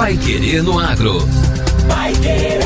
Pai Querer no Agro. Pai Querer.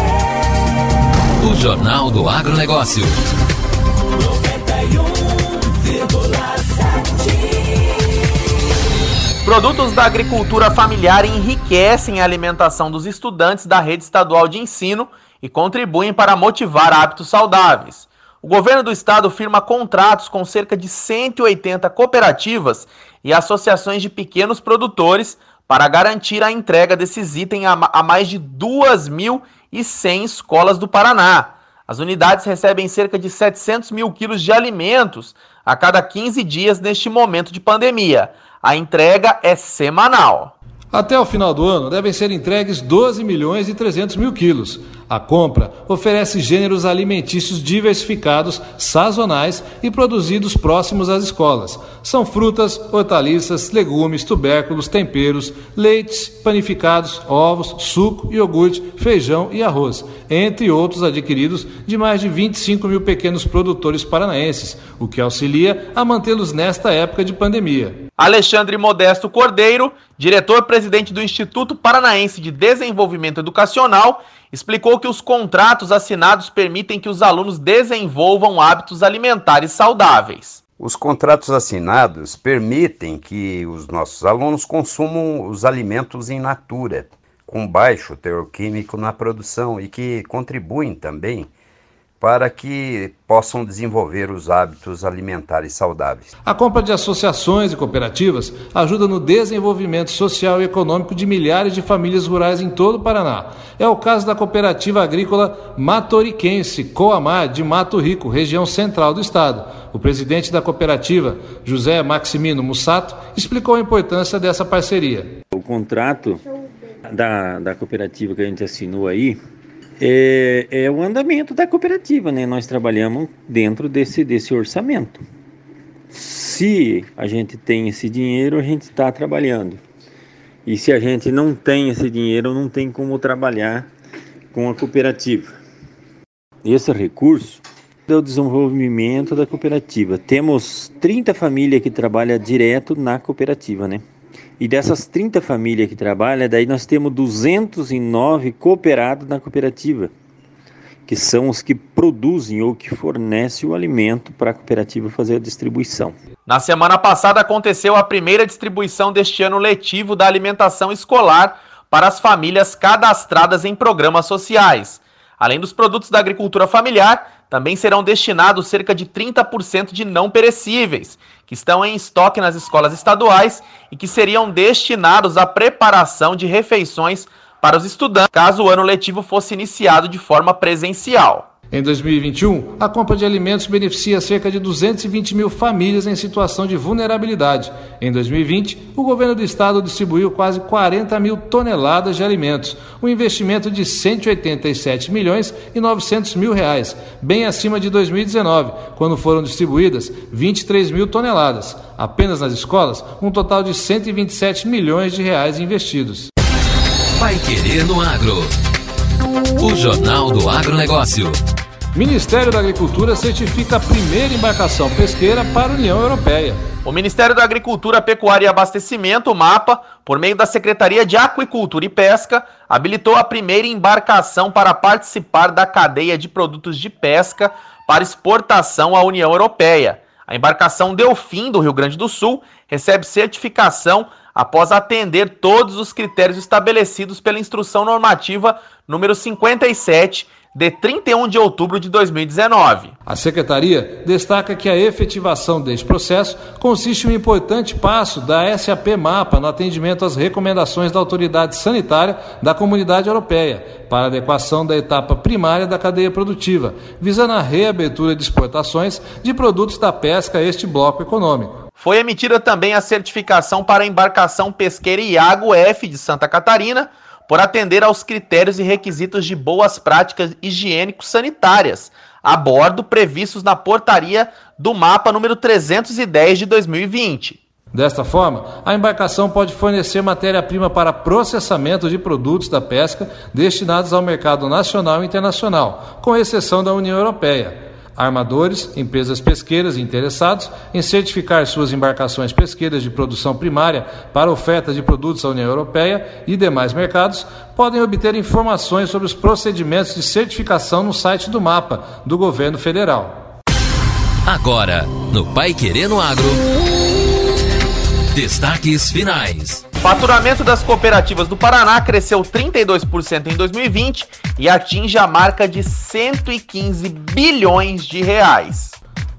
O Jornal do Agronegócio. 91,7. Produtos da agricultura familiar enriquecem a alimentação dos estudantes da rede estadual de ensino e contribuem para motivar hábitos saudáveis. O governo do estado firma contratos com cerca de 180 cooperativas e associações de pequenos produtores para garantir a entrega desses itens a mais de 2.100 escolas do Paraná. As unidades recebem cerca de 700 mil quilos de alimentos a cada 15 dias neste momento de pandemia. A entrega é semanal. Até o final do ano devem ser entregues 12 milhões e 300 mil quilos. A compra oferece gêneros alimentícios diversificados, sazonais e produzidos próximos às escolas. São frutas, hortaliças, legumes, tubérculos, temperos, leites, panificados, ovos, suco, iogurte, feijão e arroz, entre outros adquiridos de mais de 25 mil pequenos produtores paranaenses, o que auxilia a mantê-los nesta época de pandemia. Alexandre Modesto Cordeiro, diretor-presidente do Instituto Paranaense de Desenvolvimento Educacional, explicou que os contratos assinados permitem que os alunos desenvolvam hábitos alimentares saudáveis. Os contratos assinados permitem que os nossos alunos consumam os alimentos em natura, com baixo teor químico na produção e que contribuem também para que possam desenvolver os hábitos alimentares saudáveis. A compra de associações e cooperativas ajuda no desenvolvimento social e econômico de milhares de famílias rurais em todo o Paraná. É o caso da cooperativa agrícola Matoriquense, Coamar, de Mato Rico, região central do estado. O presidente da cooperativa, José Maximino Mussato, explicou a importância dessa parceria. O contrato da, da cooperativa que a gente assinou aí é, é o andamento da cooperativa, né? Nós trabalhamos dentro desse, desse orçamento. Se a gente tem esse dinheiro, a gente está trabalhando. E se a gente não tem esse dinheiro, não tem como trabalhar com a cooperativa. Esse recurso é o desenvolvimento da cooperativa. Temos 30 famílias que trabalham direto na cooperativa, né? E dessas 30 famílias que trabalham, daí nós temos 209 cooperados na cooperativa, que são os que produzem ou que fornecem o alimento para a cooperativa fazer a distribuição. Na semana passada aconteceu a primeira distribuição deste ano letivo da alimentação escolar para as famílias cadastradas em programas sociais. Além dos produtos da agricultura familiar, também serão destinados cerca de 30% de não perecíveis, que estão em estoque nas escolas estaduais e que seriam destinados à preparação de refeições para os estudantes, caso o ano letivo fosse iniciado de forma presencial. Em 2021, a compra de alimentos beneficia cerca de 220 mil famílias em situação de vulnerabilidade. Em 2020, o governo do estado distribuiu quase 40 mil toneladas de alimentos, um investimento de 187 milhões e 900 mil reais, bem acima de 2019, quando foram distribuídas 23 mil toneladas. Apenas nas escolas, um total de 127 milhões de reais investidos. Vai querer no agro. O Jornal do Agronegócio. Ministério da Agricultura certifica a primeira embarcação pesqueira para a União Europeia. O Ministério da Agricultura, Pecuária e Abastecimento, o MAPA, por meio da Secretaria de Aquicultura e Pesca, habilitou a primeira embarcação para participar da cadeia de produtos de pesca para exportação à União Europeia. A embarcação Delfim, do Rio Grande do Sul, recebe certificação após atender todos os critérios estabelecidos pela Instrução Normativa número 57 de 31 de outubro de 2019. A Secretaria destaca que a efetivação deste processo consiste em um importante passo da SAP Mapa no atendimento às recomendações da autoridade sanitária da Comunidade Europeia para adequação da etapa primária da cadeia produtiva, visando a reabertura de exportações de produtos da pesca a este bloco econômico. Foi emitida também a certificação para a embarcação pesqueira Iago F de Santa Catarina, por atender aos critérios e requisitos de boas práticas higiênico-sanitárias a bordo previstos na portaria do mapa número 310 de 2020. Desta forma, a embarcação pode fornecer matéria-prima para processamento de produtos da pesca destinados ao mercado nacional e internacional, com exceção da União Europeia. Armadores, empresas pesqueiras interessados em certificar suas embarcações pesqueiras de produção primária para oferta de produtos à União Europeia e demais mercados podem obter informações sobre os procedimentos de certificação no site do mapa do governo federal. Agora, no Pai Querendo Agro. Destaques finais. Faturamento das cooperativas do Paraná cresceu 32% em 2020 e atinge a marca de 115 bilhões de reais.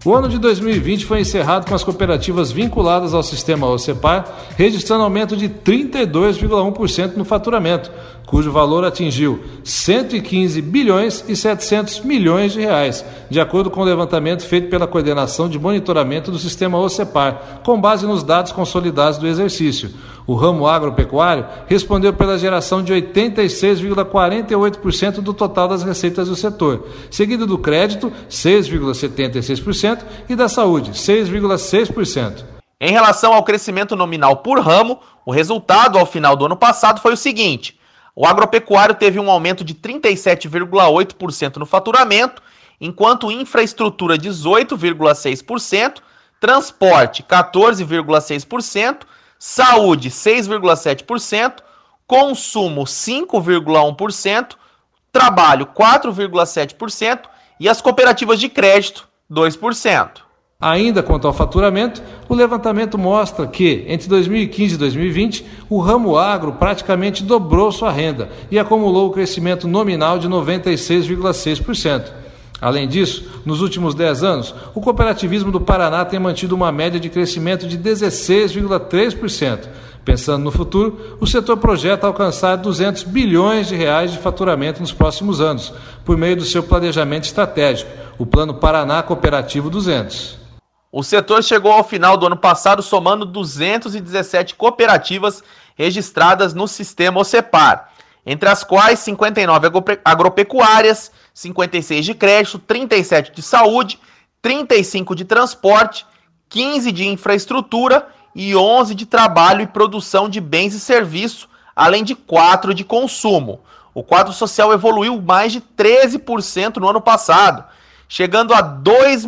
O ano de 2020 foi encerrado com as cooperativas vinculadas ao sistema OCEPAR, registrando aumento de 32,1% no faturamento, cujo valor atingiu 115 bilhões e 700 milhões de reais, de acordo com o levantamento feito pela Coordenação de Monitoramento do Sistema OCEPAR, com base nos dados consolidados do exercício. O ramo agropecuário respondeu pela geração de 86,48% do total das receitas do setor, seguido do crédito, 6,76%, e da saúde, 6,6%. Em relação ao crescimento nominal por ramo, o resultado ao final do ano passado foi o seguinte: o agropecuário teve um aumento de 37,8% no faturamento, enquanto infraestrutura 18,6%, transporte 14,6%, saúde 6,7%, consumo 5,1%, trabalho 4,7% e as cooperativas de crédito 2%. Ainda quanto ao faturamento, o levantamento mostra que, entre 2015 e 2020, o ramo agro praticamente dobrou sua renda e acumulou o crescimento nominal de 96,6%. Além disso, nos últimos 10 anos, o cooperativismo do Paraná tem mantido uma média de crescimento de 16,3%. Pensando no futuro, o setor projeta alcançar 200 bilhões de reais de faturamento nos próximos anos, por meio do seu planejamento estratégico, o Plano Paraná Cooperativo 200. O setor chegou ao final do ano passado somando 217 cooperativas registradas no sistema OCEPAR, entre as quais 59 agropecuárias, 56 de crédito, 37 de saúde, 35 de transporte, 15 de infraestrutura e 11 de trabalho e produção de bens e serviços, além de 4 de consumo. O quadro social evoluiu mais de 13% no ano passado chegando a 2,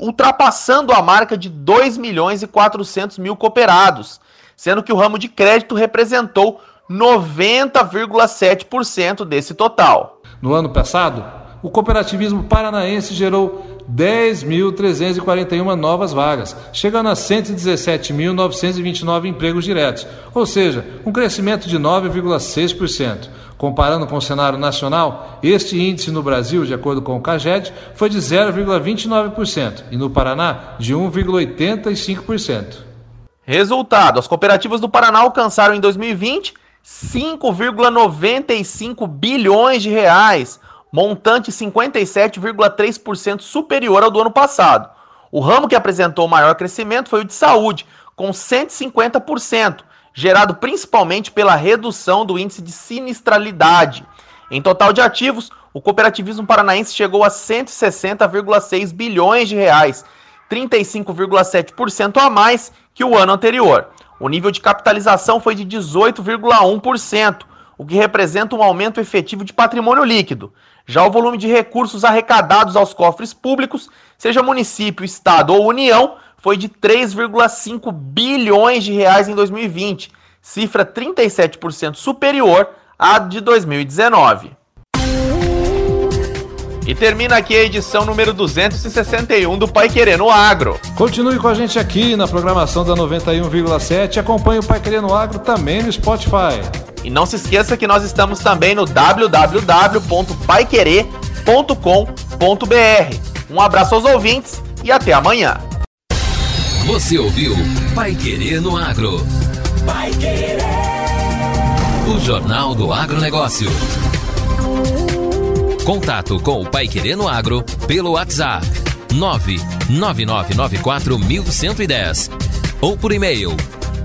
ultrapassando a marca de 2 milhões e 400 mil cooperados, sendo que o ramo de crédito representou 90,7% desse total. No ano passado, o cooperativismo paranaense gerou 10.341 novas vagas, chegando a 117.929 empregos diretos, ou seja, um crescimento de 9,6%. Comparando com o cenário nacional, este índice no Brasil, de acordo com o CAGED, foi de 0,29% e no Paraná de 1,85%. Resultado: as cooperativas do Paraná alcançaram em 2020 5,95 bilhões de reais, montante 57,3% superior ao do ano passado. O ramo que apresentou maior crescimento foi o de saúde, com 150%, gerado principalmente pela redução do índice de sinistralidade. Em total de ativos, o cooperativismo paranaense chegou a 160,6 bilhões de reais, 35,7% a mais que o ano anterior. O nível de capitalização foi de 18,1%, o que representa um aumento efetivo de patrimônio líquido. Já o volume de recursos arrecadados aos cofres públicos, seja município, estado ou união, foi de 3,5 bilhões de reais em 2020, cifra 37% superior à de 2019. E termina aqui a edição número 261 do Pai Querendo Agro. Continue com a gente aqui na programação da 91,7 e acompanhe o Pai Querendo Agro também no Spotify. E não se esqueça que nós estamos também no www.paiquerer.com.br. Um abraço aos ouvintes e até amanhã. Você ouviu Pai Querer no Agro. Pai Querer. O Jornal do Agronegócio. Contato com o Pai Querer no Agro pelo WhatsApp 999941110 ou por e-mail